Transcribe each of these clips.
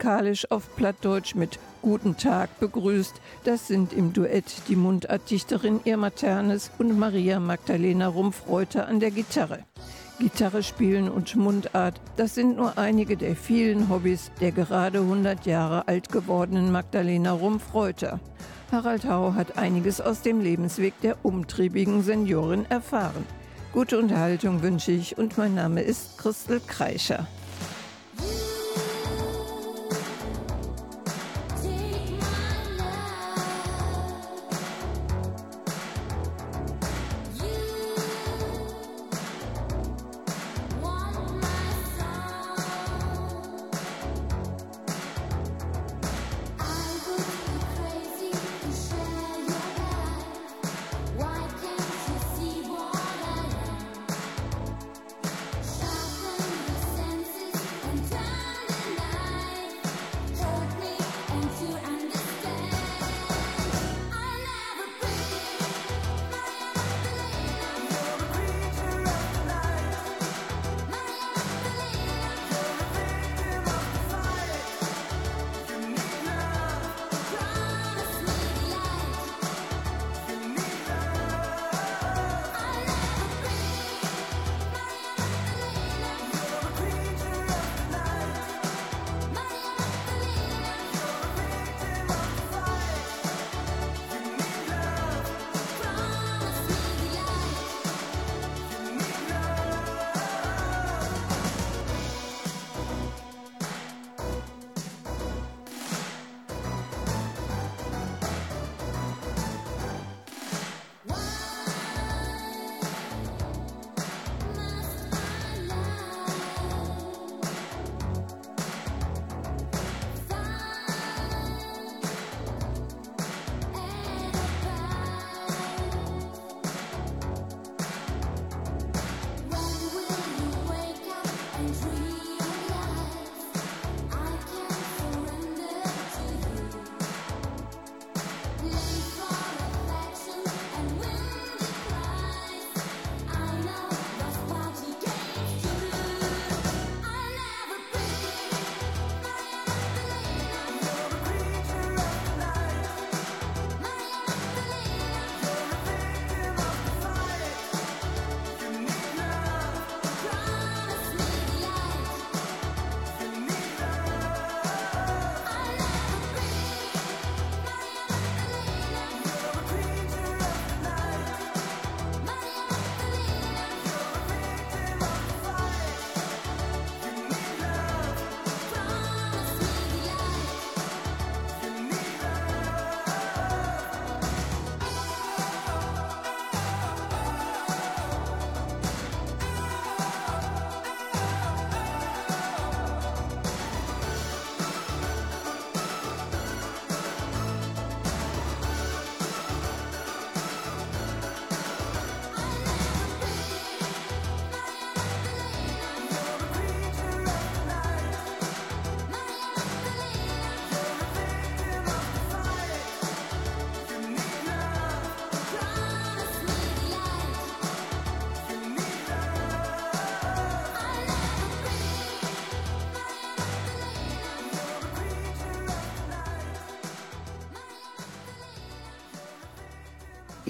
Musikalisch auf Plattdeutsch mit Guten Tag begrüßt, das sind im Duett die Mundartdichterin Irma Ternes und Maria Magdalena Rumpfreuter an der Gitarre. Gitarre spielen und Mundart, das sind nur einige der vielen Hobbys der gerade 100 Jahre alt gewordenen Magdalena Rumpfreuter. Harald Hau hat einiges aus dem Lebensweg der umtriebigen Seniorin erfahren. Gute Unterhaltung wünsche ich und mein Name ist Christel Kreischer.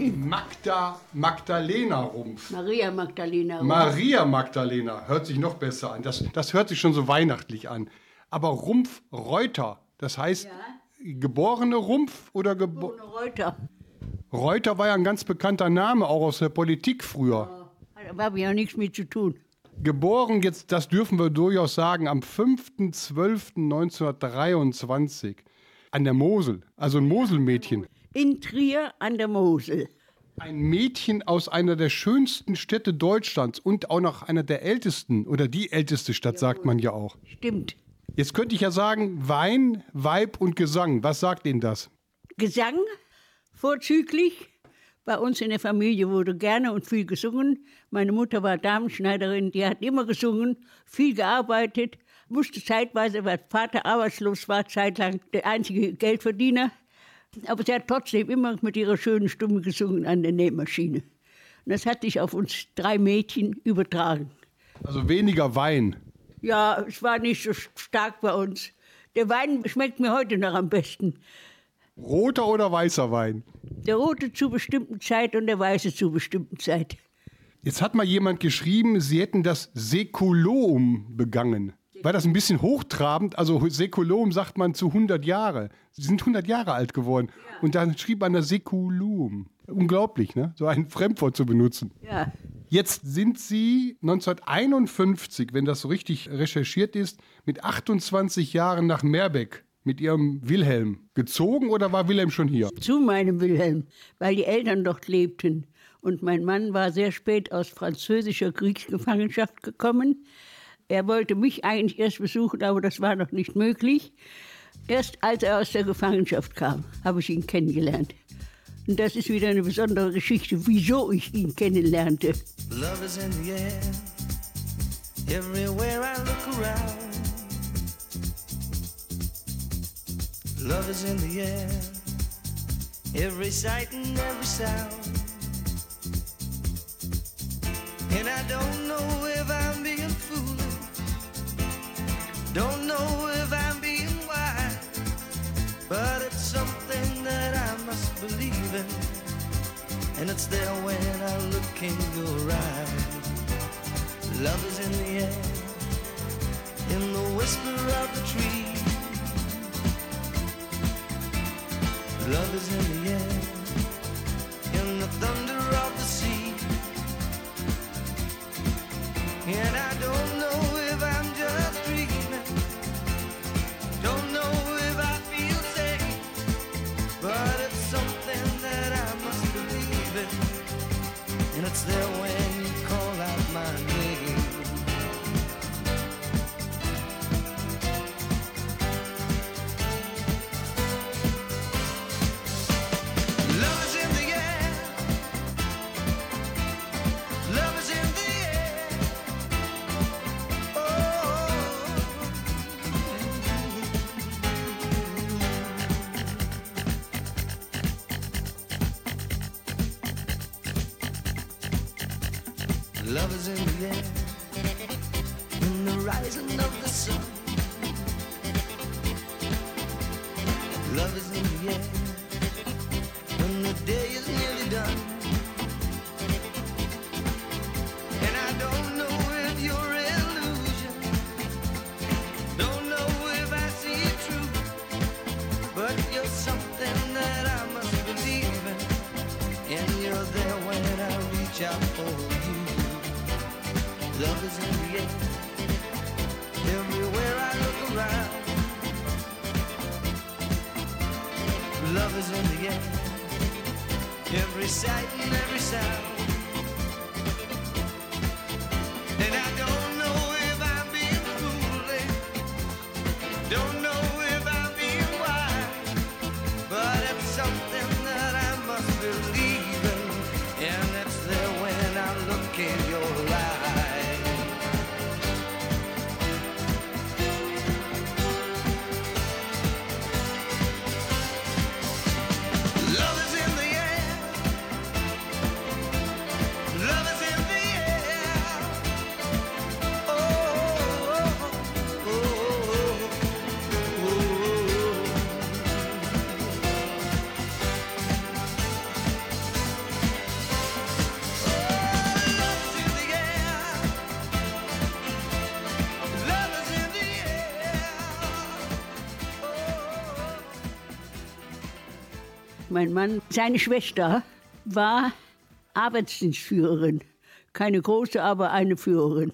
Magda Magdalena Rumpf. Maria Magdalena Rumpf. Maria Magdalena hört sich noch besser an. Das, das hört sich schon so weihnachtlich an. Aber Rumpf Reuter, das heißt ja. geborene Rumpf oder geborene Reuter. Reuter war ja ein ganz bekannter Name, auch aus der Politik früher. Ja, da habe ich ja nichts mit zu tun. Geboren, jetzt, das dürfen wir durchaus sagen, am 5.12.1923 an der Mosel, also ein Moselmädchen in Trier an der Mosel. Ein Mädchen aus einer der schönsten Städte Deutschlands und auch noch einer der ältesten oder die älteste Stadt, ja, sagt man ja auch. Stimmt. Jetzt könnte ich ja sagen, Wein, Weib und Gesang. Was sagt Ihnen das? Gesang vorzüglich. Bei uns in der Familie wurde gerne und viel gesungen. Meine Mutter war Damenschneiderin, die hat immer gesungen, viel gearbeitet, musste zeitweise, weil Vater arbeitslos war, zeitlang der einzige Geldverdiener, aber sie hat trotzdem immer mit ihrer schönen Stimme gesungen an der Nähmaschine. Und das hat sich auf uns drei Mädchen übertragen. Also weniger Wein. Ja, es war nicht so stark bei uns. Der Wein schmeckt mir heute noch am besten. Roter oder weißer Wein? Der rote zu bestimmten Zeit und der weiße zu bestimmten Zeit. Jetzt hat mal jemand geschrieben, Sie hätten das Säkulum begangen. War das ein bisschen hochtrabend? Also Säkulum sagt man zu 100 Jahre. Sie sind 100 Jahre alt geworden. Und dann schrieb man das Säkulum. Unglaublich, ne? So ein Fremdwort zu benutzen. Ja. Jetzt sind Sie 1951, wenn das so richtig recherchiert ist, mit 28 Jahren nach Meerbeck mit Ihrem Wilhelm gezogen oder war Wilhelm schon hier? Zu meinem Wilhelm, weil die Eltern dort lebten. Und mein Mann war sehr spät aus französischer Kriegsgefangenschaft gekommen. Er wollte mich eigentlich erst besuchen, aber das war noch nicht möglich. Erst als er aus der Gefangenschaft kam, habe ich ihn kennengelernt. Und das ist wieder eine besondere Geschichte, wieso ich ihn kennenlernte. Love is in the air, everywhere I look around. Love is in the air, every sight and every sound. And I don't know if I'm being don't know if I'm being wise, but it's something that I must believe in. And it's there when I look in your eyes. Love is in the air, in the whisper of the tree. Love is in the air, in the thunder Mein Mann, seine Schwester war Arbeitsdienstführerin. Keine große, aber eine Führerin.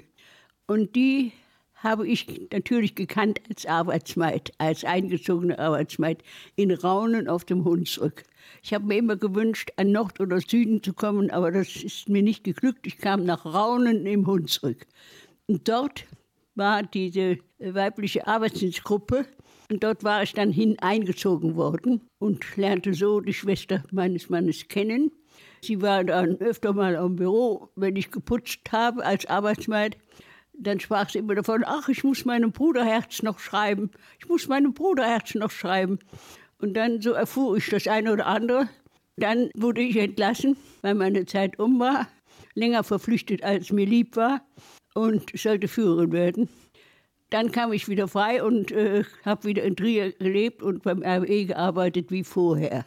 Und die habe ich natürlich gekannt als Arbeitsmaid, als eingezogene Arbeitsmaid in Raunen auf dem Hunsrück. Ich habe mir immer gewünscht, an Nord oder Süden zu kommen, aber das ist mir nicht geglückt. Ich kam nach Raunen im Hunsrück. Und dort war diese weibliche Arbeitsdienstgruppe. Und dort war ich dann hineingezogen worden und lernte so die Schwester meines Mannes kennen. Sie war dann öfter mal am Büro, wenn ich geputzt habe als Arbeitsmaid. Dann sprach sie immer davon, ach, ich muss meinem Bruderherz noch schreiben. Ich muss meinem Bruderherz noch schreiben. Und dann so erfuhr ich das eine oder andere. Dann wurde ich entlassen, weil meine Zeit um war. Länger verpflichtet, als mir lieb war. Und sollte Führerin werden. Dann kam ich wieder frei und äh, habe wieder in Trier gelebt und beim RWE gearbeitet wie vorher.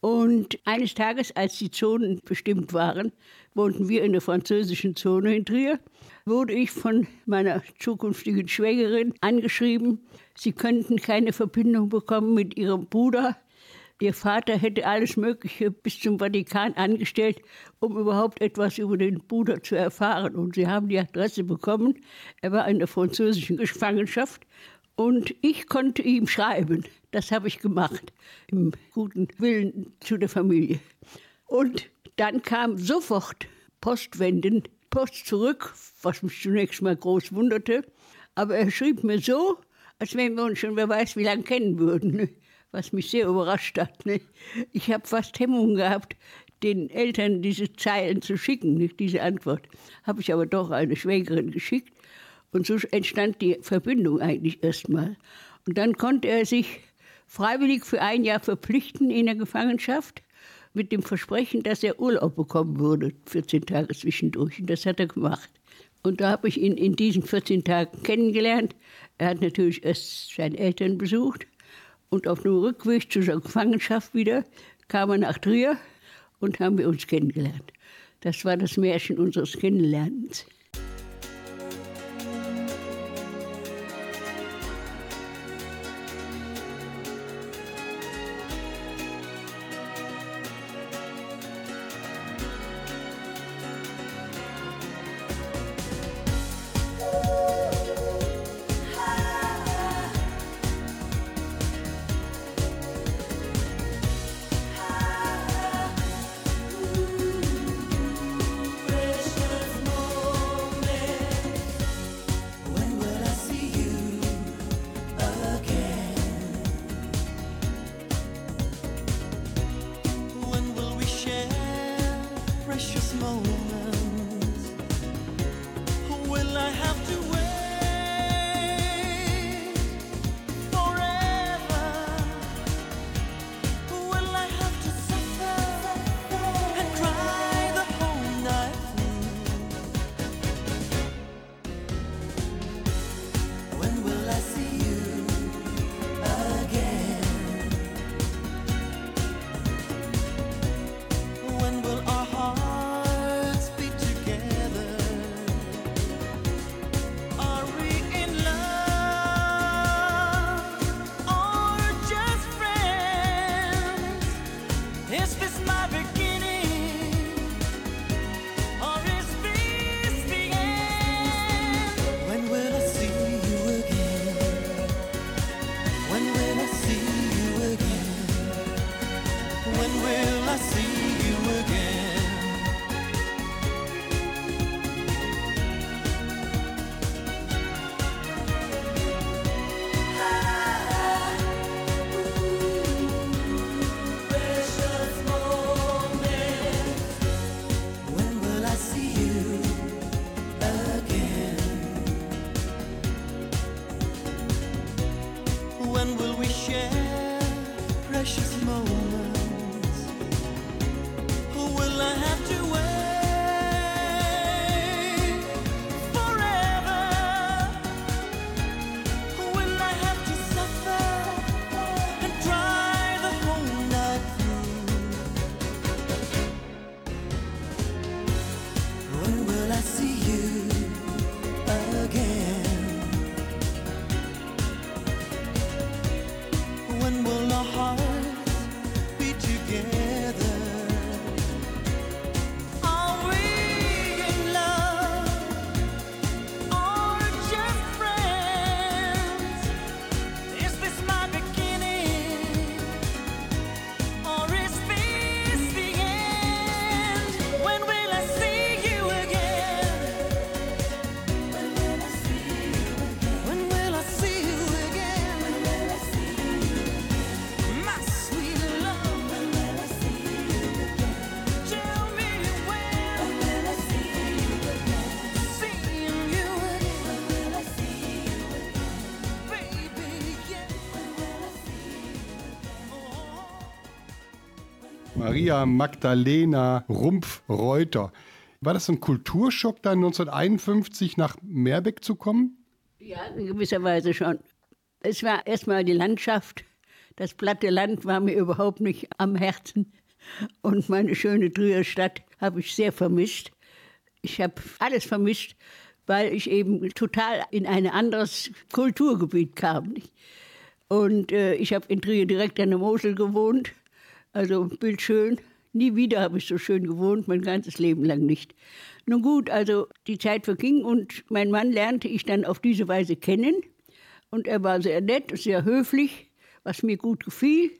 Und eines Tages, als die Zonen bestimmt waren, wohnten wir in der französischen Zone in Trier, wurde ich von meiner zukünftigen Schwägerin angeschrieben, sie könnten keine Verbindung bekommen mit ihrem Bruder. Ihr Vater hätte alles Mögliche bis zum Vatikan angestellt, um überhaupt etwas über den Bruder zu erfahren. Und sie haben die Adresse bekommen. Er war in der französischen Gefangenschaft und ich konnte ihm schreiben. Das habe ich gemacht, im guten Willen zu der Familie. Und dann kam sofort Postwenden, Post zurück, was mich zunächst mal groß wunderte. Aber er schrieb mir so, als wenn wir uns schon wer weiß wie lange kennen würden? Was mich sehr überrascht hat. Ne? Ich habe fast Hemmungen gehabt, den Eltern diese Zeilen zu schicken, nicht diese Antwort. Habe ich aber doch eine Schwägerin geschickt. Und so entstand die Verbindung eigentlich erstmal. Und dann konnte er sich freiwillig für ein Jahr verpflichten in der Gefangenschaft mit dem Versprechen, dass er Urlaub bekommen würde, 14 Tage zwischendurch. Und das hat er gemacht. Und da habe ich ihn in diesen 14 Tagen kennengelernt. Er hat natürlich erst seine Eltern besucht. Und auf dem Rückweg zu seiner Gefangenschaft wieder kam er nach Trier und haben wir uns kennengelernt. Das war das Märchen unseres Kennenlernens. Maria Magdalena Rumpf-Reuter. War das ein Kulturschock, dann 1951 nach Meerbeck zu kommen? Ja, in gewisser Weise schon. Es war erstmal die Landschaft. Das platte Land war mir überhaupt nicht am Herzen. Und meine schöne Trierer Stadt habe ich sehr vermisst. Ich habe alles vermisst, weil ich eben total in ein anderes Kulturgebiet kam. Und äh, ich habe in Trier direkt an der Mosel gewohnt, also bildschön. Nie wieder habe ich so schön gewohnt, mein ganzes Leben lang nicht. Nun gut, also die Zeit verging und mein Mann lernte ich dann auf diese Weise kennen. Und er war sehr nett, sehr höflich, was mir gut gefiel.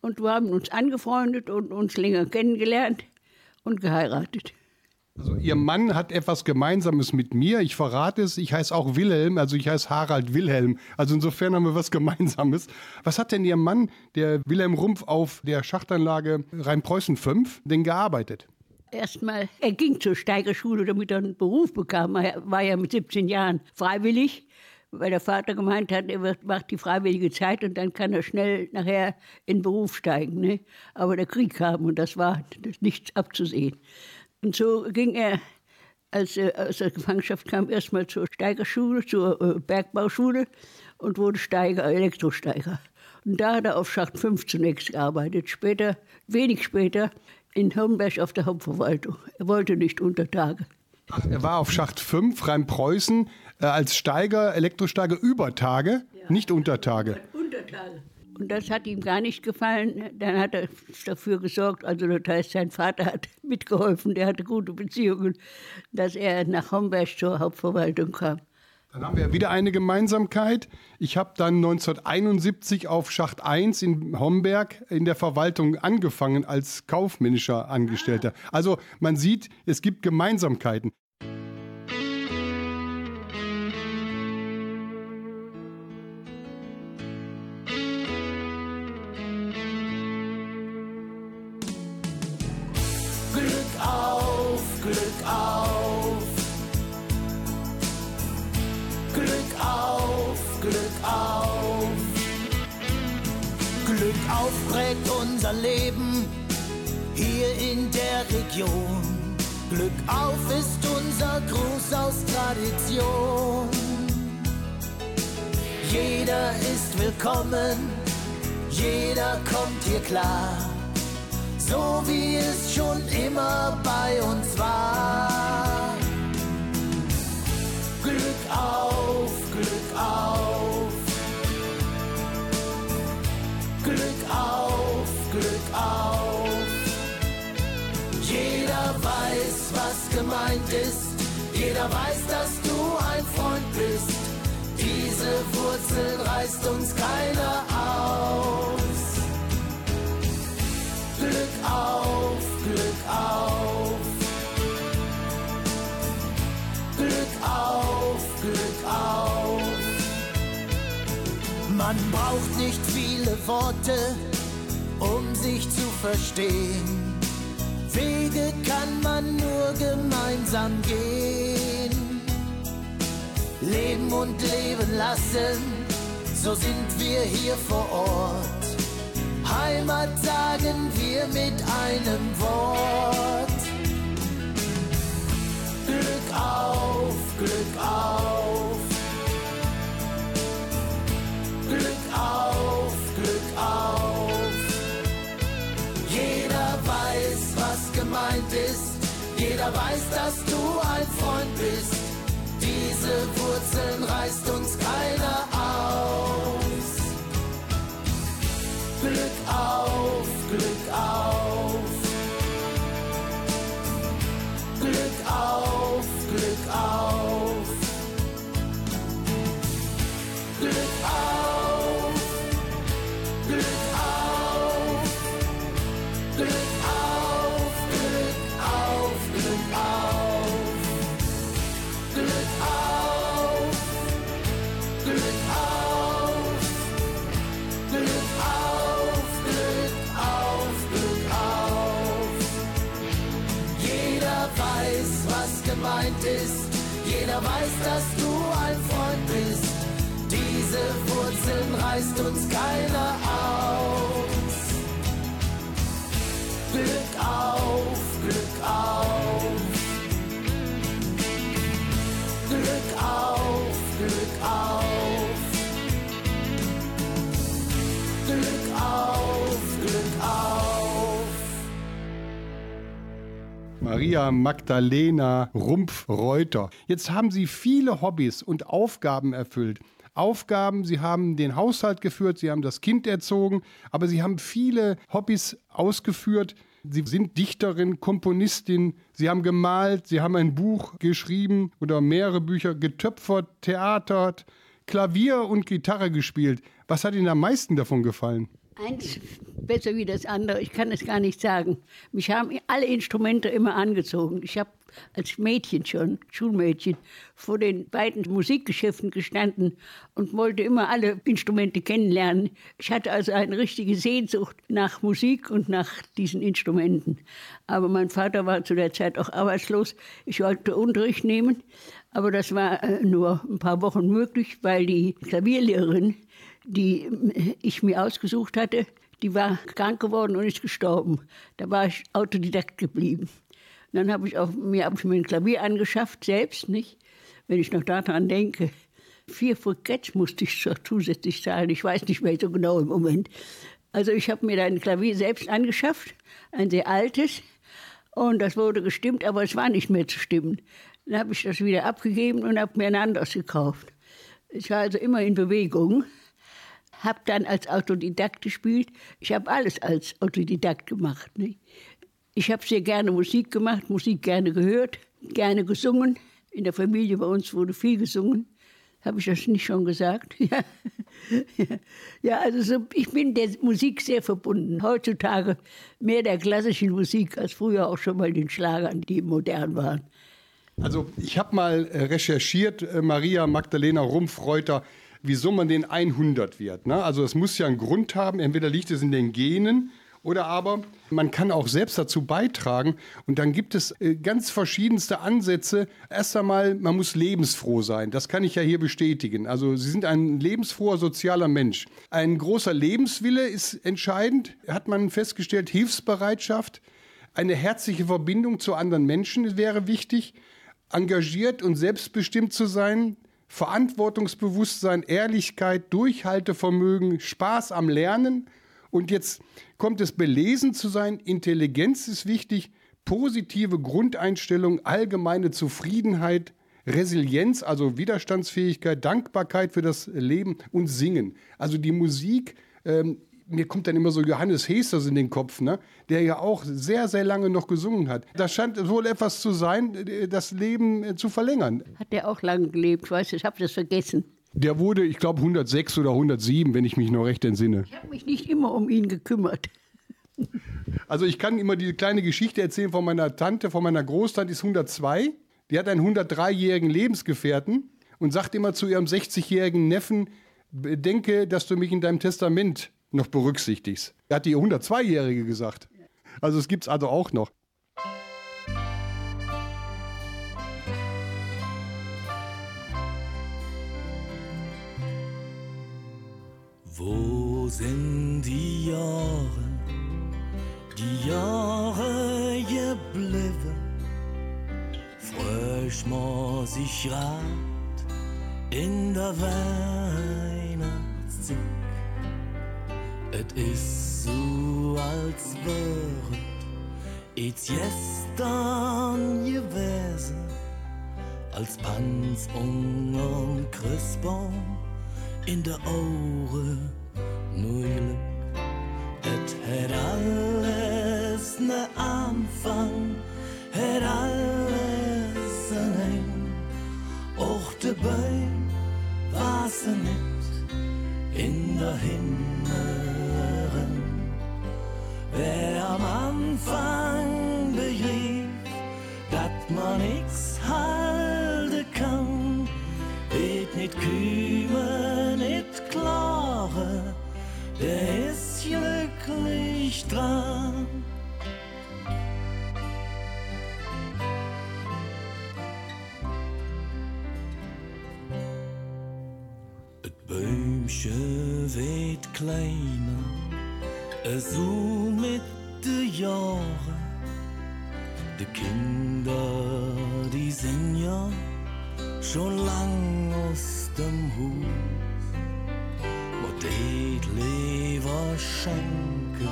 Und wir haben uns angefreundet und uns länger kennengelernt und geheiratet. Also Ihr Mann hat etwas Gemeinsames mit mir. Ich verrate es. Ich heiße auch Wilhelm, also ich heiße Harald Wilhelm. Also insofern haben wir was Gemeinsames. Was hat denn Ihr Mann, der Wilhelm Rumpf, auf der Schachtanlage Rheinpreußen 5 denn gearbeitet? Erstmal, er ging zur Steigerschule, damit er einen Beruf bekam. Er war ja mit 17 Jahren freiwillig, weil der Vater gemeint hat, er macht die freiwillige Zeit und dann kann er schnell nachher in den Beruf steigen. Ne? Aber der Krieg kam und das war nichts abzusehen. Und so ging er, als er aus der Gefangenschaft kam, erstmal zur Steigerschule, zur äh, Bergbauschule und wurde Steiger, Elektrosteiger. Und da hat er auf Schacht 5 zunächst gearbeitet. Später, wenig später, in Homberg auf der Hauptverwaltung. Er wollte nicht unter Tage. Er war auf Schacht 5, Rhein-Preußen, äh, als Steiger, Elektrosteiger über Tage, ja. nicht unter Tage. Unter Tage. Und das hat ihm gar nicht gefallen. Dann hat er dafür gesorgt, also das heißt, sein Vater hat mitgeholfen, der hatte gute Beziehungen, dass er nach Homberg zur Hauptverwaltung kam. Dann haben wir wieder eine Gemeinsamkeit. Ich habe dann 1971 auf Schacht 1 in Homberg in der Verwaltung angefangen als kaufmännischer Angestellter. Also man sieht, es gibt Gemeinsamkeiten. Unser Leben hier in der Region. Glück auf ist unser Gruß aus Tradition. Jeder ist willkommen, jeder kommt hier klar, so wie es schon immer bei uns war. Gemeint ist. Jeder weiß, dass du ein Freund bist. Diese Wurzeln reißt uns keiner aus. Glück auf, Glück auf. Glück auf, Glück auf. Man braucht nicht viele Worte um sich zu verstehen. Wege kann man nur gemeinsam gehen. Leben und leben lassen, so sind wir hier vor Ort. Heimat sagen wir mit einem Wort. Jeder weiß, dass du ein Freund bist. Diese Wurzeln reißt uns Maria Magdalena Rumpf-Reuter. Jetzt haben Sie viele Hobbys und Aufgaben erfüllt. Aufgaben, Sie haben den Haushalt geführt, Sie haben das Kind erzogen, aber Sie haben viele Hobbys ausgeführt. Sie sind Dichterin, Komponistin, Sie haben gemalt, Sie haben ein Buch geschrieben oder mehrere Bücher getöpfert, theatert, Klavier und Gitarre gespielt. Was hat Ihnen am meisten davon gefallen? Eins besser wie das andere, ich kann es gar nicht sagen. Mich haben alle Instrumente immer angezogen. Ich habe als Mädchen schon, Schulmädchen, vor den beiden Musikgeschäften gestanden und wollte immer alle Instrumente kennenlernen. Ich hatte also eine richtige Sehnsucht nach Musik und nach diesen Instrumenten. Aber mein Vater war zu der Zeit auch arbeitslos. Ich wollte Unterricht nehmen, aber das war äh, nur ein paar Wochen möglich, weil die Klavierlehrerin die ich mir ausgesucht hatte, die war krank geworden und ist gestorben. Da war ich Autodidakt geblieben. dann habe ich auch, mir, hab ich mir ein Klavier angeschafft, selbst nicht, wenn ich noch daran denke. Vier Friketts musste ich zusätzlich zahlen, ich weiß nicht mehr so genau im Moment. Also ich habe mir ein Klavier selbst angeschafft, ein sehr altes, und das wurde gestimmt, aber es war nicht mehr zu stimmen. Dann habe ich das wieder abgegeben und habe mir ein anderes gekauft. Ich war also immer in Bewegung habe dann als Autodidakt gespielt. Ich habe alles als Autodidakt gemacht. Ne? Ich habe sehr gerne Musik gemacht, Musik gerne gehört, gerne gesungen. In der Familie bei uns wurde viel gesungen. Habe ich das nicht schon gesagt? Ja, ja also so, ich bin der Musik sehr verbunden. Heutzutage mehr der klassischen Musik als früher auch schon mal den Schlagern, die modern waren. Also ich habe mal äh, recherchiert, äh, Maria Magdalena Rumpf-Reuter wieso man den 100 wird. Ne? Also es muss ja einen Grund haben, entweder liegt es in den Genen oder aber man kann auch selbst dazu beitragen. Und dann gibt es äh, ganz verschiedenste Ansätze. Erst einmal, man muss lebensfroh sein. Das kann ich ja hier bestätigen. Also Sie sind ein lebensfroher sozialer Mensch. Ein großer Lebenswille ist entscheidend, hat man festgestellt. Hilfsbereitschaft, eine herzliche Verbindung zu anderen Menschen wäre wichtig. Engagiert und selbstbestimmt zu sein, Verantwortungsbewusstsein, Ehrlichkeit, Durchhaltevermögen, Spaß am Lernen. Und jetzt kommt es belesen zu sein, Intelligenz ist wichtig, positive Grundeinstellung, allgemeine Zufriedenheit, Resilienz, also Widerstandsfähigkeit, Dankbarkeit für das Leben und Singen. Also die Musik ähm, mir kommt dann immer so Johannes Hesters in den Kopf, ne? der ja auch sehr, sehr lange noch gesungen hat. Das scheint wohl etwas zu sein, das Leben äh, zu verlängern. Hat der auch lange gelebt? Ich weiß, ich habe das vergessen. Der wurde, ich glaube, 106 oder 107, wenn ich mich noch recht entsinne. Ich habe mich nicht immer um ihn gekümmert. Also ich kann immer diese kleine Geschichte erzählen von meiner Tante, von meiner Großtante, ist 102. Die hat einen 103-jährigen Lebensgefährten und sagt immer zu ihrem 60-jährigen Neffen, denke, dass du mich in deinem Testament noch berücksichtigst. Er hat die 102-Jährige gesagt. Also es gibt es also auch noch. Wo sind die Jahre, die Jahre geblieben? Frisch muss ich rat in der Weihnachtszeit. Et ist so, als wäret it's gestern gewesen, als Panz unterm Christbaum in der Aure nur Glück. Et hätt alles ne Anfang, hätt alles ein Ende, auch dabei war's nicht in der Himmel. Wer am Anfang begriff, dass man nichts halten kann, wird nicht kümmern, nicht klare, der ist glücklich dran. Et wird kleiner, so mit de Jahren. Die Kinder, die sind ja schon lang aus dem Hus. Wat det lever schenken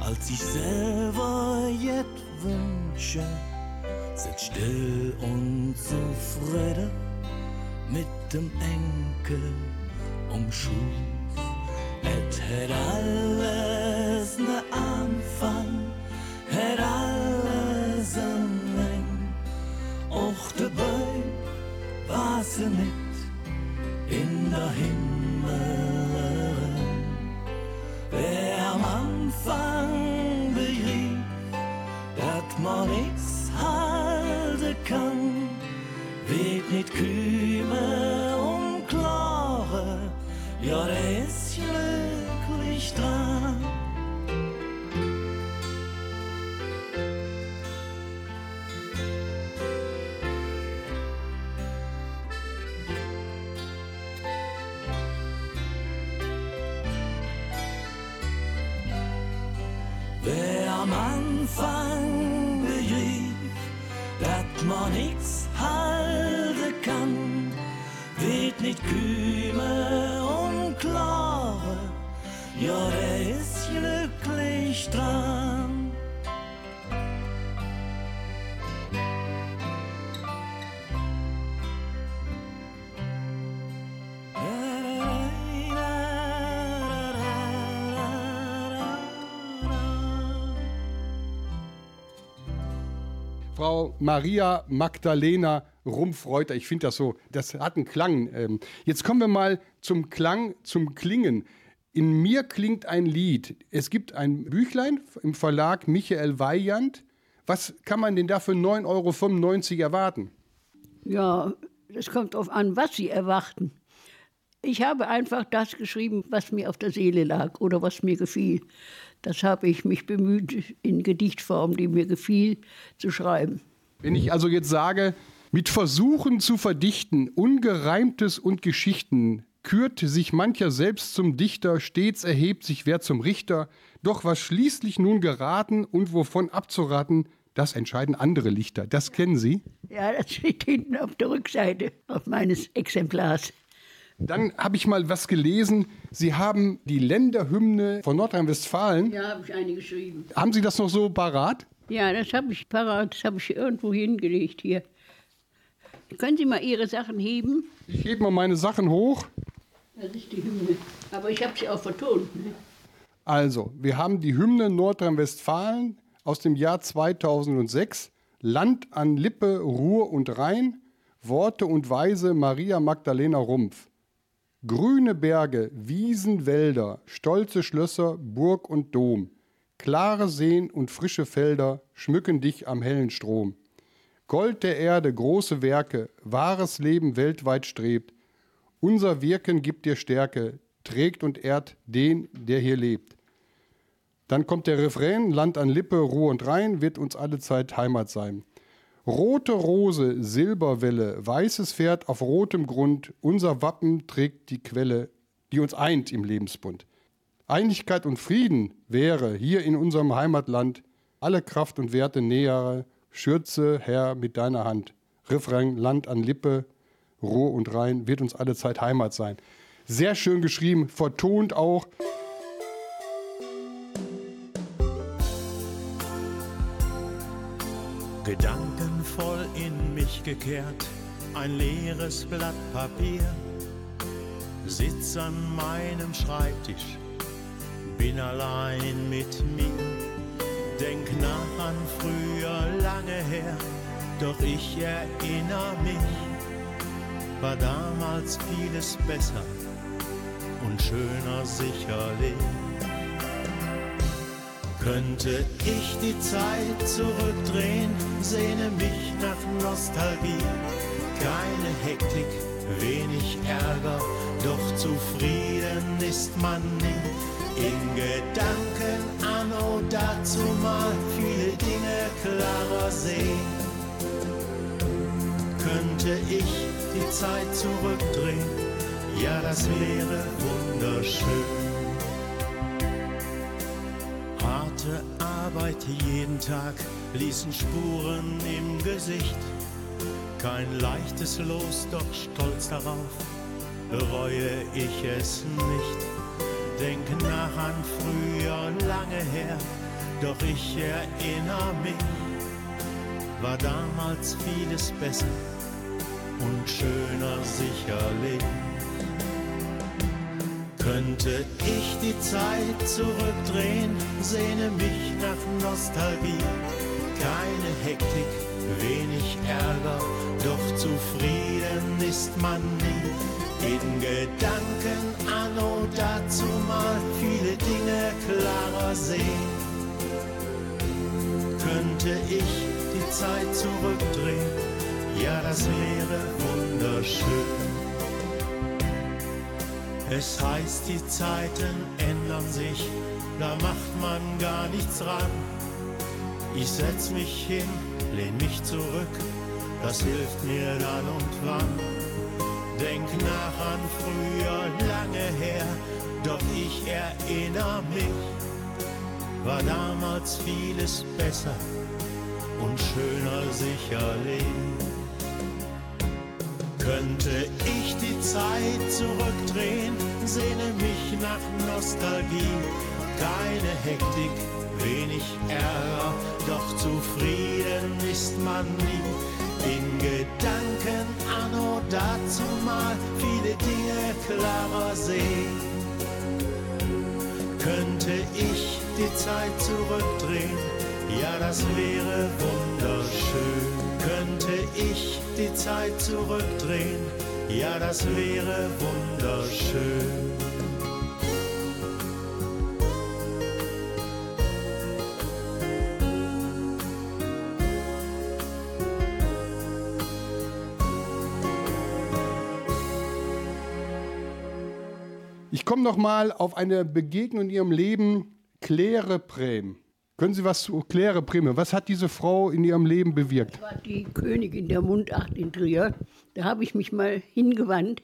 als ich selber jetzt wünsche. Sitz still und zufrieden mit dem Enkel um Schuss. Et hätt alles ne Anfang, hätt alles ein Leng. Och dabei war sie nicht in der Himmel. Wer am Anfang begrieb, dat man nix halten kann, wird nicht kümmern und klare, Maria Magdalena Rumpfreuter. Ich finde das so, das hat einen Klang. Ähm, Jetzt kommen wir mal zum Klang, zum Klingen. In mir klingt ein Lied. Es gibt ein Büchlein im Verlag Michael Weijand. Was kann man denn da für 9,95 Euro erwarten? Ja, es kommt darauf an, was Sie erwarten. Ich habe einfach das geschrieben, was mir auf der Seele lag oder was mir gefiel. Das habe ich mich bemüht, in Gedichtform, die mir gefiel, zu schreiben. Wenn ich also jetzt sage, mit Versuchen zu verdichten, Ungereimtes und Geschichten, kürt sich mancher selbst zum Dichter, stets erhebt sich wer zum Richter, doch was schließlich nun geraten und wovon abzuraten, das entscheiden andere Lichter. Das kennen Sie? Ja, das steht hinten auf der Rückseite auf meines Exemplars. Dann habe ich mal was gelesen. Sie haben die Länderhymne von Nordrhein-Westfalen. Ja, habe ich eine geschrieben. Haben Sie das noch so parat? Ja, das habe ich parat, das habe ich irgendwo hingelegt hier. Können Sie mal Ihre Sachen heben? Ich hebe mal meine Sachen hoch. Das ist die Hymne. Aber ich habe sie auch vertont. Ne? Also, wir haben die Hymne Nordrhein-Westfalen aus dem Jahr 2006. Land an Lippe, Ruhr und Rhein. Worte und Weise Maria Magdalena Rumpf. Grüne Berge, Wiesen, Wälder, stolze Schlösser, Burg und Dom. Klare Seen und frische Felder schmücken dich am hellen Strom. Gold der Erde, große Werke, wahres Leben weltweit strebt. Unser Wirken gibt dir Stärke, trägt und ehrt den, der hier lebt. Dann kommt der Refrain, Land an Lippe, Ruhr und Rhein wird uns alle Zeit Heimat sein. Rote Rose, Silberwelle, weißes Pferd auf rotem Grund, unser Wappen trägt die Quelle, die uns eint im Lebensbund. Einigkeit und Frieden wäre hier in unserem Heimatland, alle Kraft und Werte nähere, schürze, Herr, mit deiner Hand. Refrain, Land an Lippe, Ruhr und Rhein wird uns alle Zeit Heimat sein. Sehr schön geschrieben, vertont auch. Gedankenvoll in mich gekehrt, ein leeres Blatt Papier. Sitz an meinem Schreibtisch, bin allein mit mir. Denk nach an früher, lange her, doch ich erinnere mich, war damals vieles besser und schöner sicherlich. Könnte ich die Zeit zurückdrehen, sehne mich nach Nostalgie. Keine Hektik, wenig Ärger, doch zufrieden ist man nie. In Gedanken anno dazu mal viele Dinge klarer sehen. Könnte ich die Zeit zurückdrehen, ja, das wäre wunderschön. Harte Arbeit jeden Tag ließen Spuren im Gesicht. Kein leichtes Los, doch stolz darauf bereue ich es nicht. Denk nach an früher, lange her, doch ich erinnere mich, war damals vieles besser und schöner sicherlich. Könnte ich die Zeit zurückdrehen, sehne mich nach Nostalgie. Keine Hektik, wenig Ärger, doch zufrieden ist man nie. In Gedanken anno dazu mal viele Dinge klarer sehen. Könnte ich die Zeit zurückdrehen, ja das wäre wunderschön. Es heißt, die Zeiten ändern sich, da macht man gar nichts ran. Ich setz mich hin, lehn mich zurück, das hilft mir dann und wann. Denk nach an früher, lange her, doch ich erinnere mich, war damals vieles besser und schöner sicherlich. Könnte ich die Zeit zurückdrehen, sehne mich nach Nostalgie. Keine Hektik, wenig Ärger, doch zufrieden ist man nie. In Gedanken dazu mal viele Dinge klarer sehen. Könnte ich die Zeit zurückdrehen, ja das wäre wunderschön könnte ich die Zeit zurückdrehen, ja das wäre wunderschön. Ich komme noch mal auf eine Begegnung in Ihrem Leben, Claire Prem. Können Sie was zu Claire Prem? Was hat diese Frau in ihrem Leben bewirkt? Das war die Königin der Mundart in Trier. Da habe ich mich mal hingewandt,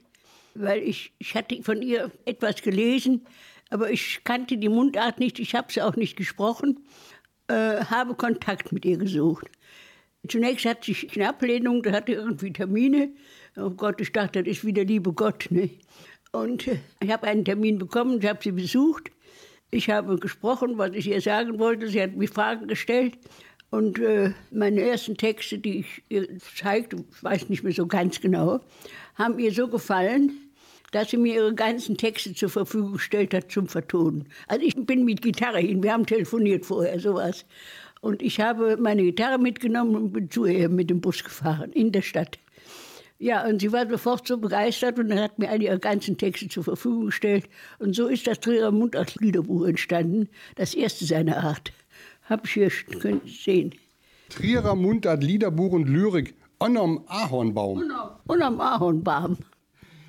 weil ich, ich hatte von ihr etwas gelesen, aber ich kannte die Mundart nicht, ich habe sie auch nicht gesprochen, äh, habe Kontakt mit ihr gesucht. Zunächst hatte ich eine Ablehnung, da hatte irgendwie Termine. Oh Gott, ich dachte, das ist wieder liebe Gott. Ne? Und äh, ich habe einen Termin bekommen, ich habe sie besucht. Ich habe gesprochen, was ich ihr sagen wollte. Sie hat mir Fragen gestellt. Und äh, meine ersten Texte, die ich ihr zeigte, ich weiß nicht mehr so ganz genau, haben ihr so gefallen, dass sie mir ihre ganzen Texte zur Verfügung gestellt hat zum Vertonen. Also ich bin mit Gitarre hin, wir haben telefoniert vorher, sowas. Und ich habe meine Gitarre mitgenommen und bin zu ihr mit dem Bus gefahren in der Stadt. Ja, und sie war sofort so begeistert und hat mir all ihre ganzen Texte zur Verfügung gestellt. Und so ist das Trierer Mundart-Liederbuch entstanden, das erste seiner Art. Hab ich hier Sie sehen. Trierer Mundart Liederbuch und Lyrik Onnom Ahornbaum. Am Ahornbaum.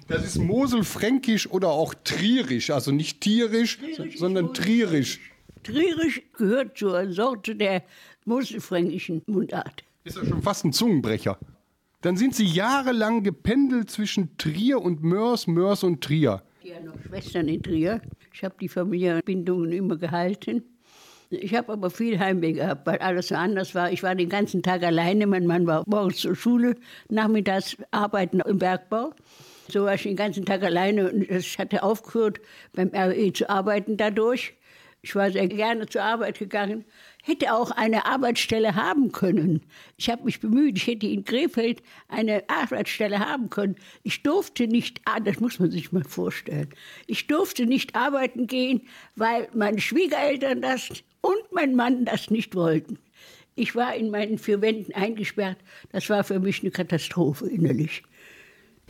Das ist Moselfränkisch oder auch Trierisch, also nicht tierisch, sondern Trierisch. Trierisch gehört zur Sorte der moselfränkischen Mundart. Ist ja schon fast ein Zungenbrecher. Dann sind Sie jahrelang gependelt zwischen Trier und Mörs, Mörs und Trier. Ich habe noch Schwestern in Trier. Ich habe die Familienbindungen immer gehalten. Ich habe aber viel Heimweh gehabt, weil alles so anders war. Ich war den ganzen Tag alleine. Mein Mann war morgens zur Schule, nachmittags arbeiten im Bergbau. So war ich den ganzen Tag alleine und ich hatte aufgehört, beim RE zu arbeiten dadurch. Ich war sehr gerne zur Arbeit gegangen, hätte auch eine Arbeitsstelle haben können. Ich habe mich bemüht, ich hätte in Krefeld eine Arbeitsstelle haben können. Ich durfte nicht, das muss man sich mal vorstellen, ich durfte nicht arbeiten gehen, weil meine Schwiegereltern das und mein Mann das nicht wollten. Ich war in meinen vier Wänden eingesperrt. Das war für mich eine Katastrophe innerlich.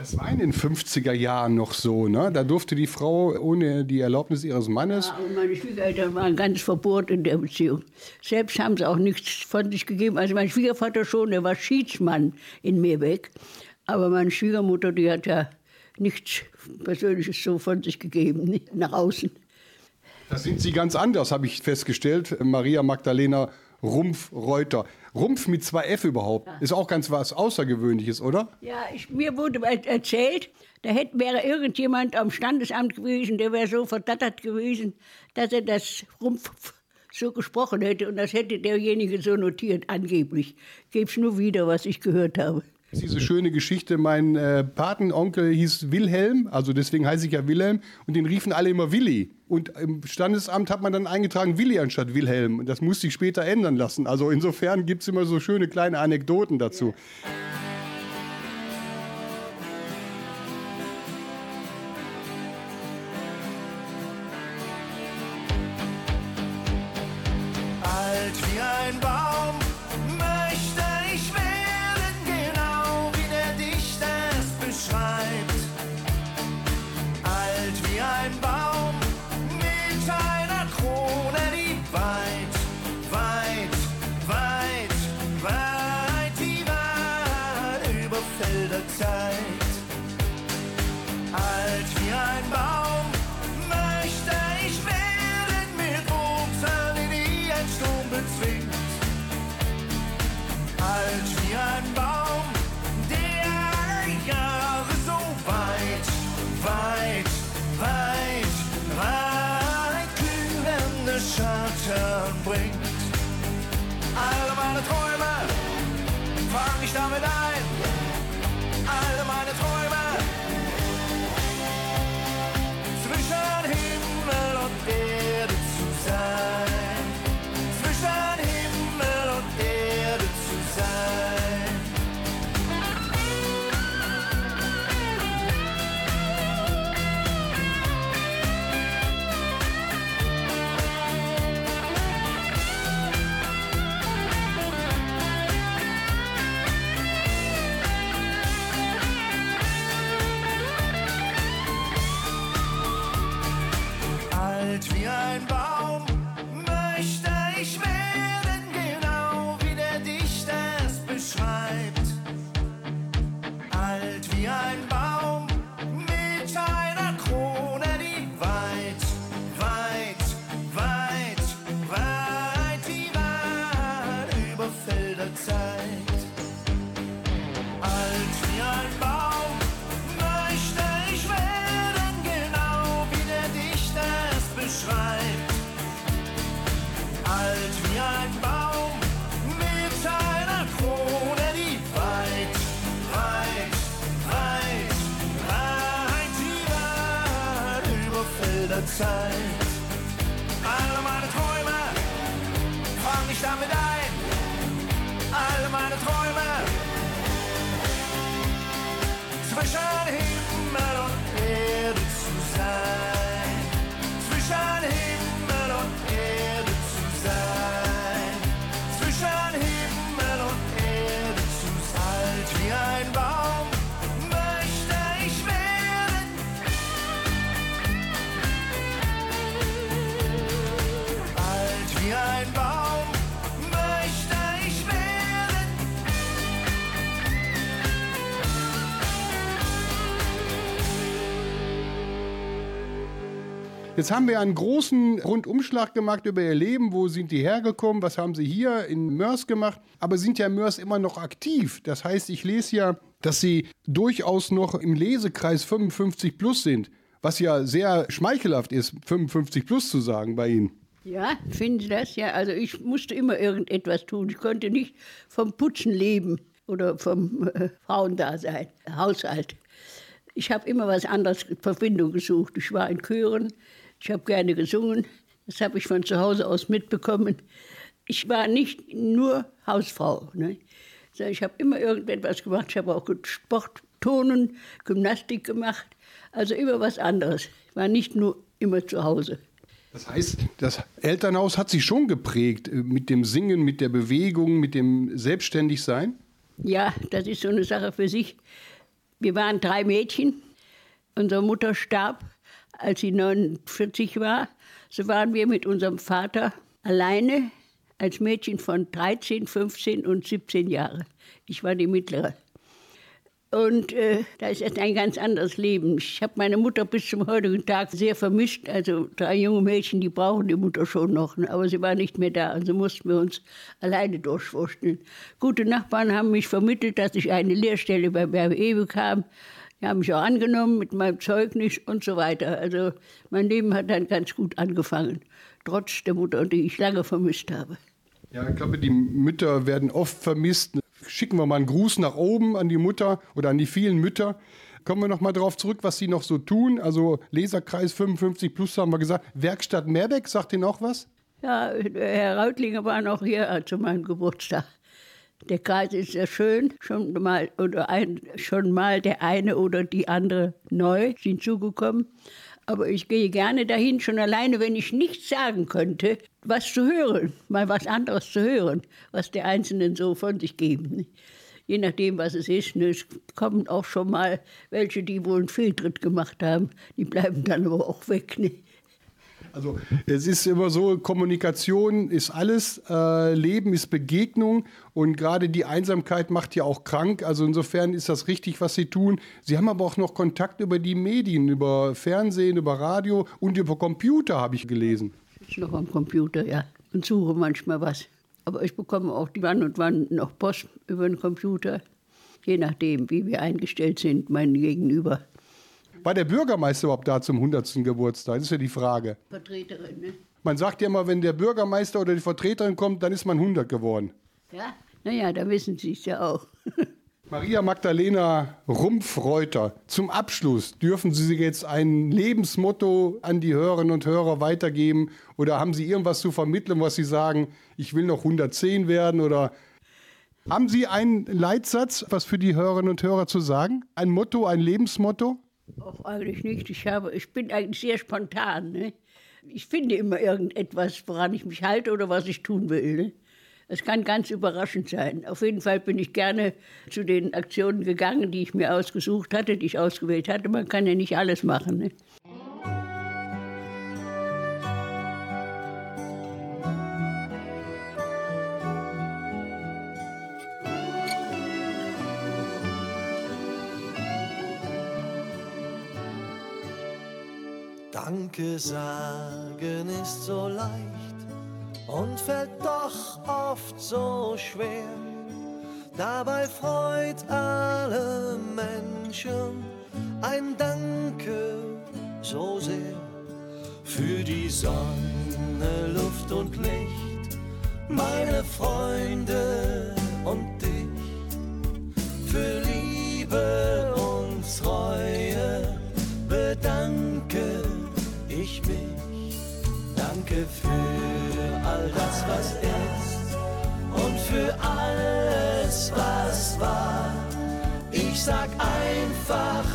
Das war in den 50er Jahren noch so, ne? Da durfte die Frau ohne die Erlaubnis ihres Mannes. Ja, und meine Schwiegereltern waren ganz verbohrt in der Beziehung. Selbst haben sie auch nichts von sich gegeben. Also mein Schwiegervater schon, der war Schiedsmann in Meerbeck. Aber meine Schwiegermutter, die hat ja nichts Persönliches so von sich gegeben, nach außen. Das sind Sie ganz anders, habe ich festgestellt. Maria Magdalena Rumpf-Reuter. Rumpf mit zwei F überhaupt. Ist auch ganz was Außergewöhnliches, oder? Ja, ich, mir wurde er- erzählt, da hätte, wäre irgendjemand am Standesamt gewesen, der wäre so verdattert gewesen, dass er das Rumpf so gesprochen hätte und das hätte derjenige so notiert, angeblich. Gebe es nur wieder, was ich gehört habe. Diese schöne Geschichte, mein äh, Patenonkel hieß Wilhelm, also deswegen heiße ich ja Wilhelm, und den riefen alle immer Willi. Und im Standesamt hat man dann eingetragen Willi anstatt Wilhelm. Und das musste ich später ändern lassen. Also insofern gibt es immer so schöne kleine Anekdoten dazu. Ja. nicht damit an. Zeit. Alle meine Träume, fang ich damit ein. Alle meine Träume zwischen Himmel und Erde zu sein. Jetzt haben wir einen großen Rundumschlag gemacht über Ihr Leben. Wo sind die hergekommen? Was haben Sie hier in Mörs gemacht? Aber sind ja Mörs immer noch aktiv. Das heißt, ich lese ja, dass Sie durchaus noch im Lesekreis 55 plus sind. Was ja sehr schmeichelhaft ist, 55 plus zu sagen bei Ihnen. Ja, finden Sie das? Ja, also ich musste immer irgendetwas tun. Ich konnte nicht vom Putzen leben oder vom äh, Frauendasein, Haushalt. Ich habe immer was anderes Verbindung gesucht. Ich war in Chören, ich habe gerne gesungen. Das habe ich von zu Hause aus mitbekommen. Ich war nicht nur Hausfrau. Ne? Ich habe immer irgendetwas gemacht. Ich habe auch Sport, Turnen, Gymnastik gemacht. Also immer was anderes. Ich war nicht nur immer zu Hause. Das heißt, das Elternhaus hat sich schon geprägt äh, mit dem Singen, mit der Bewegung, mit dem Selbstständigsein? Ja, das ist so eine Sache für sich. Wir waren drei Mädchen. Unsere Mutter starb als sie 49 war, so waren wir mit unserem Vater alleine als Mädchen von 13, 15 und 17 Jahren. Ich war die mittlere. Und äh, da ist jetzt ein ganz anderes Leben. Ich habe meine Mutter bis zum heutigen Tag sehr vermisst. Also drei junge Mädchen, die brauchen die Mutter schon noch. Ne? Aber sie war nicht mehr da. Also mussten wir uns alleine durchwurschteln. Gute Nachbarn haben mich vermittelt, dass ich eine Lehrstelle beim RWE bekam. Die haben mich auch angenommen mit meinem Zeugnis und so weiter. Also mein Leben hat dann ganz gut angefangen, trotz der Mutter, die ich lange vermisst habe. Ja, ich glaube, die Mütter werden oft vermisst. schicken wir mal einen Gruß nach oben an die Mutter oder an die vielen Mütter. Kommen wir noch mal darauf zurück, was sie noch so tun. Also Leserkreis 55 plus haben wir gesagt. Werkstatt Meerbeck, sagt Ihnen auch was? Ja, Herr Rautlinger war noch hier zu meinem Geburtstag. Der Kreis ist sehr schön, schon mal, oder ein, schon mal der eine oder die andere neu hinzugekommen. Aber ich gehe gerne dahin, schon alleine, wenn ich nichts sagen könnte, was zu hören, mal was anderes zu hören, was die Einzelnen so von sich geben. Je nachdem, was es ist. Ne, es kommen auch schon mal welche, die wohl einen Fehltritt gemacht haben. Die bleiben dann aber auch weg. Ne? Also es ist immer so, Kommunikation ist alles, äh, Leben ist Begegnung und gerade die Einsamkeit macht ja auch krank. Also insofern ist das richtig, was Sie tun. Sie haben aber auch noch Kontakt über die Medien, über Fernsehen, über Radio und über Computer, habe ich gelesen. Ich noch am Computer, ja. Und suche manchmal was. Aber ich bekomme auch die wann und wann noch Post über den Computer. Je nachdem, wie wir eingestellt sind, mein Gegenüber. War der Bürgermeister überhaupt da zum 100. Geburtstag? Das ist ja die Frage. Vertreterin, ne? Man sagt ja immer, wenn der Bürgermeister oder die Vertreterin kommt, dann ist man 100 geworden. Ja, naja, da wissen Sie es ja auch. Maria Magdalena Rumpfreuter, zum Abschluss dürfen Sie sich jetzt ein Lebensmotto an die Hörerinnen und Hörer weitergeben oder haben Sie irgendwas zu vermitteln, was Sie sagen, ich will noch 110 werden oder haben Sie einen Leitsatz, was für die Hörerinnen und Hörer zu sagen? Ein Motto, ein Lebensmotto? Auch eigentlich nicht. Ich, habe, ich bin eigentlich sehr spontan. Ne? Ich finde immer irgendetwas, woran ich mich halte oder was ich tun will. Ne? Es kann ganz überraschend sein. Auf jeden Fall bin ich gerne zu den Aktionen gegangen, die ich mir ausgesucht hatte, die ich ausgewählt hatte. Man kann ja nicht alles machen. Ne? Danke sagen ist so leicht und fällt doch oft so schwer. Dabei freut alle Menschen ein Danke so sehr für die Sonne, Luft und Licht, meine Freunde und dich, für Liebe für all das, was ist und für alles, was war. Ich sag einfach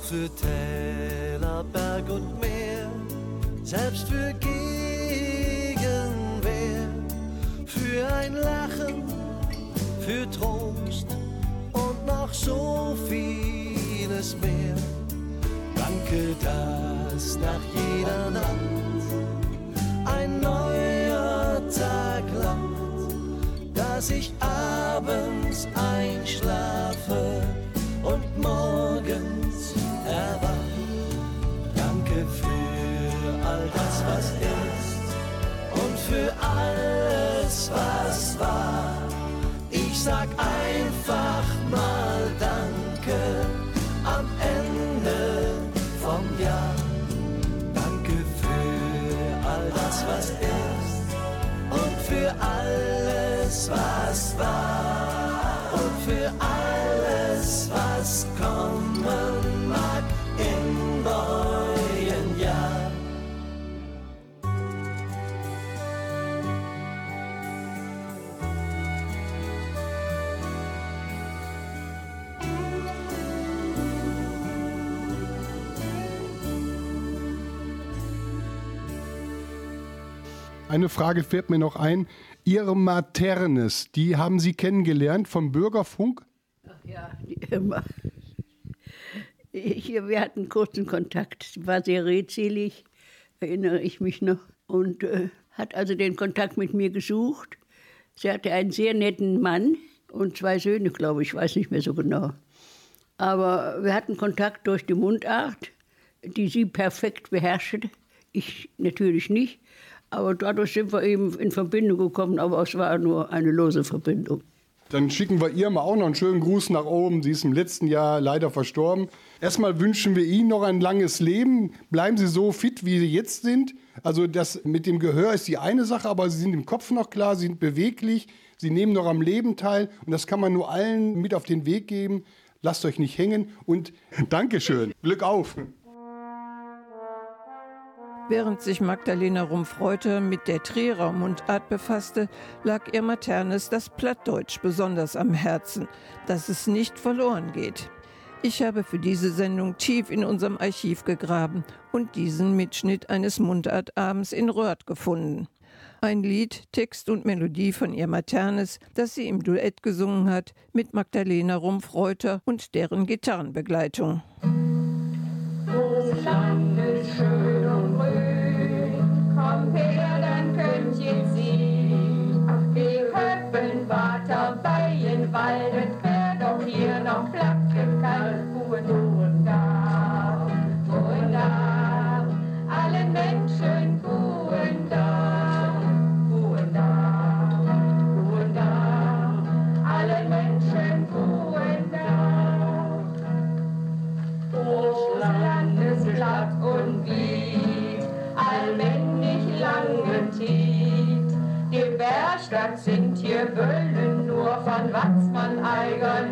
auch für Täler, Berg und Meer, selbst für Gegenwehr, für ein Lachen, für Trost und noch so vieles mehr. Danke, dass nach jeder Nacht Eine Frage fällt mir noch ein. Ihre Maternes, die haben Sie kennengelernt vom Bürgerfunk? Ja, die immer. Ich, wir hatten kurzen Kontakt. Sie war sehr redselig, erinnere ich mich noch. Und äh, hat also den Kontakt mit mir gesucht. Sie hatte einen sehr netten Mann und zwei Söhne, glaube ich, weiß nicht mehr so genau. Aber wir hatten Kontakt durch die Mundart, die sie perfekt beherrschte. Ich natürlich nicht. Aber dadurch sind wir eben in Verbindung gekommen, aber es war nur eine lose Verbindung. Dann schicken wir ihr mal auch noch einen schönen Gruß nach oben. Sie ist im letzten Jahr leider verstorben. Erstmal wünschen wir Ihnen noch ein langes Leben. Bleiben Sie so fit, wie Sie jetzt sind. Also das mit dem Gehör ist die eine Sache, aber Sie sind im Kopf noch klar, Sie sind beweglich, Sie nehmen noch am Leben teil und das kann man nur allen mit auf den Weg geben. Lasst euch nicht hängen und Dankeschön. Glück auf. Während sich Magdalena Rumpf-Reuter mit der Trierer Mundart befasste, lag ihr Maternes das Plattdeutsch besonders am Herzen, dass es nicht verloren geht. Ich habe für diese Sendung tief in unserem Archiv gegraben und diesen Mitschnitt eines Mundartabends in Röhrt gefunden. Ein Lied, Text und Melodie von ihr Maternes, das sie im Duett gesungen hat mit Magdalena Rumpf-Reuter und deren Gitarrenbegleitung. Das Land ist schön her, dann könnt ihr sehen. Wir Köppen weiter bei in sind hier Böllen, nur von Watzmann Eiger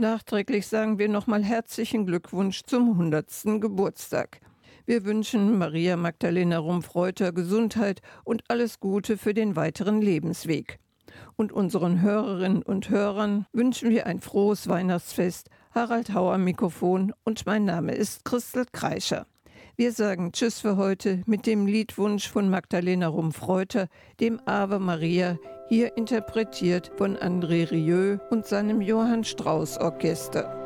Nachträglich sagen wir nochmal herzlichen Glückwunsch zum 100. Geburtstag. Wir wünschen Maria Magdalena Rumpf-Reuter Gesundheit und alles Gute für den weiteren Lebensweg. Und unseren Hörerinnen und Hörern wünschen wir ein frohes Weihnachtsfest. Harald Hauer Mikrofon und mein Name ist Christel Kreischer. Wir sagen Tschüss für heute mit dem Liedwunsch von Magdalena Rumpf-Reuter, dem Ave Maria, hier interpretiert von André Rieu und seinem Johann Strauss Orchester.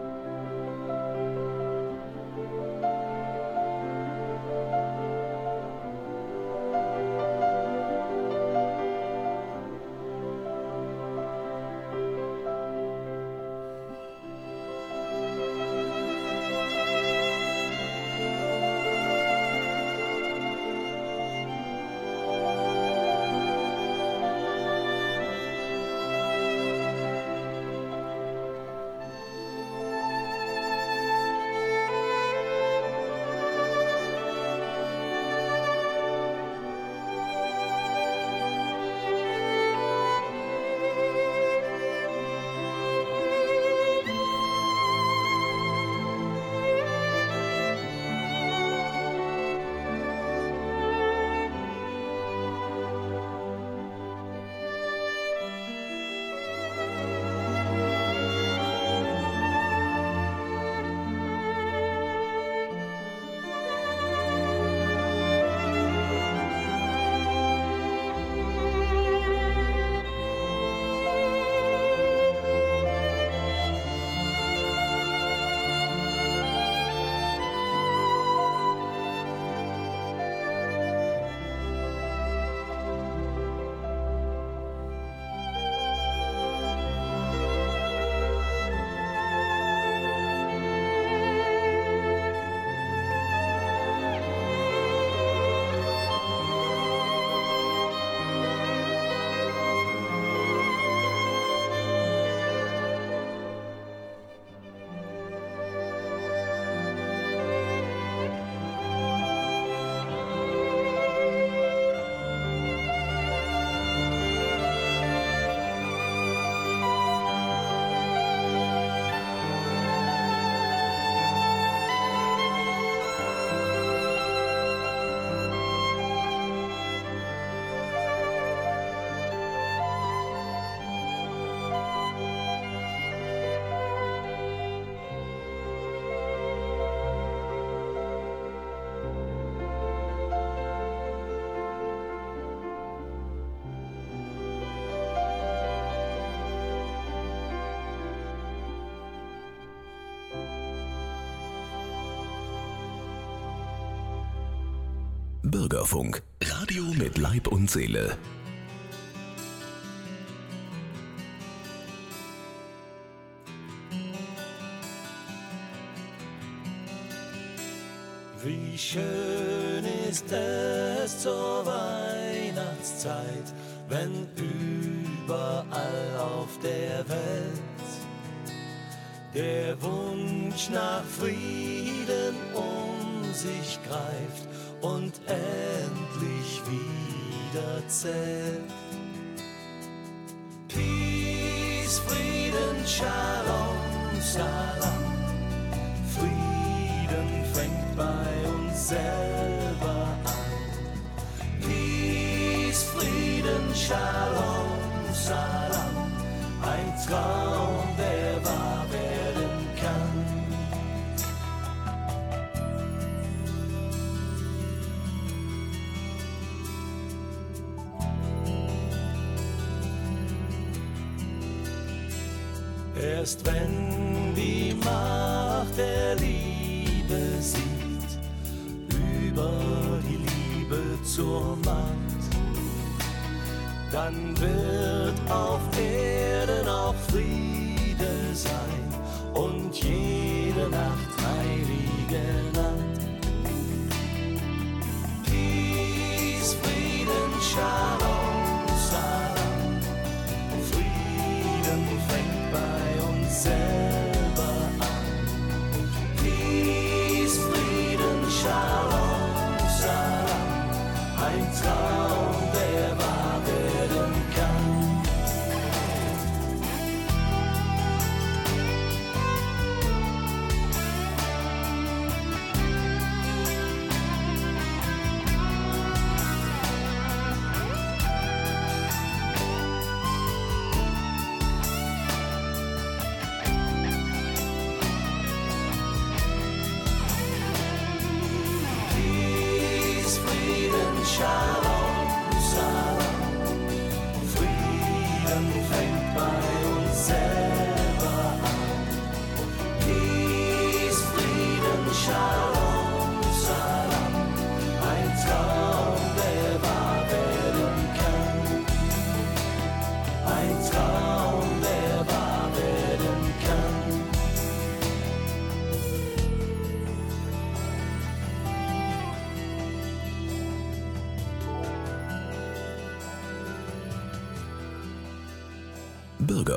Bürgerfunk, Radio mit Leib und Seele. Wie schön ist es zur Weihnachtszeit, wenn überall auf der Welt der Wunsch nach Frieden um sich greift und wieder zählt. Peace, Frieden, Shalom, Salam. Frieden fängt bei uns selber an. Peace, Frieden, Shalom, Salam. Ein Traum, Erst wenn die Macht der Liebe siegt, über die Liebe zur Macht, dann wird auf Erden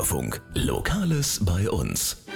Bürgerfunk, Lokales bei uns.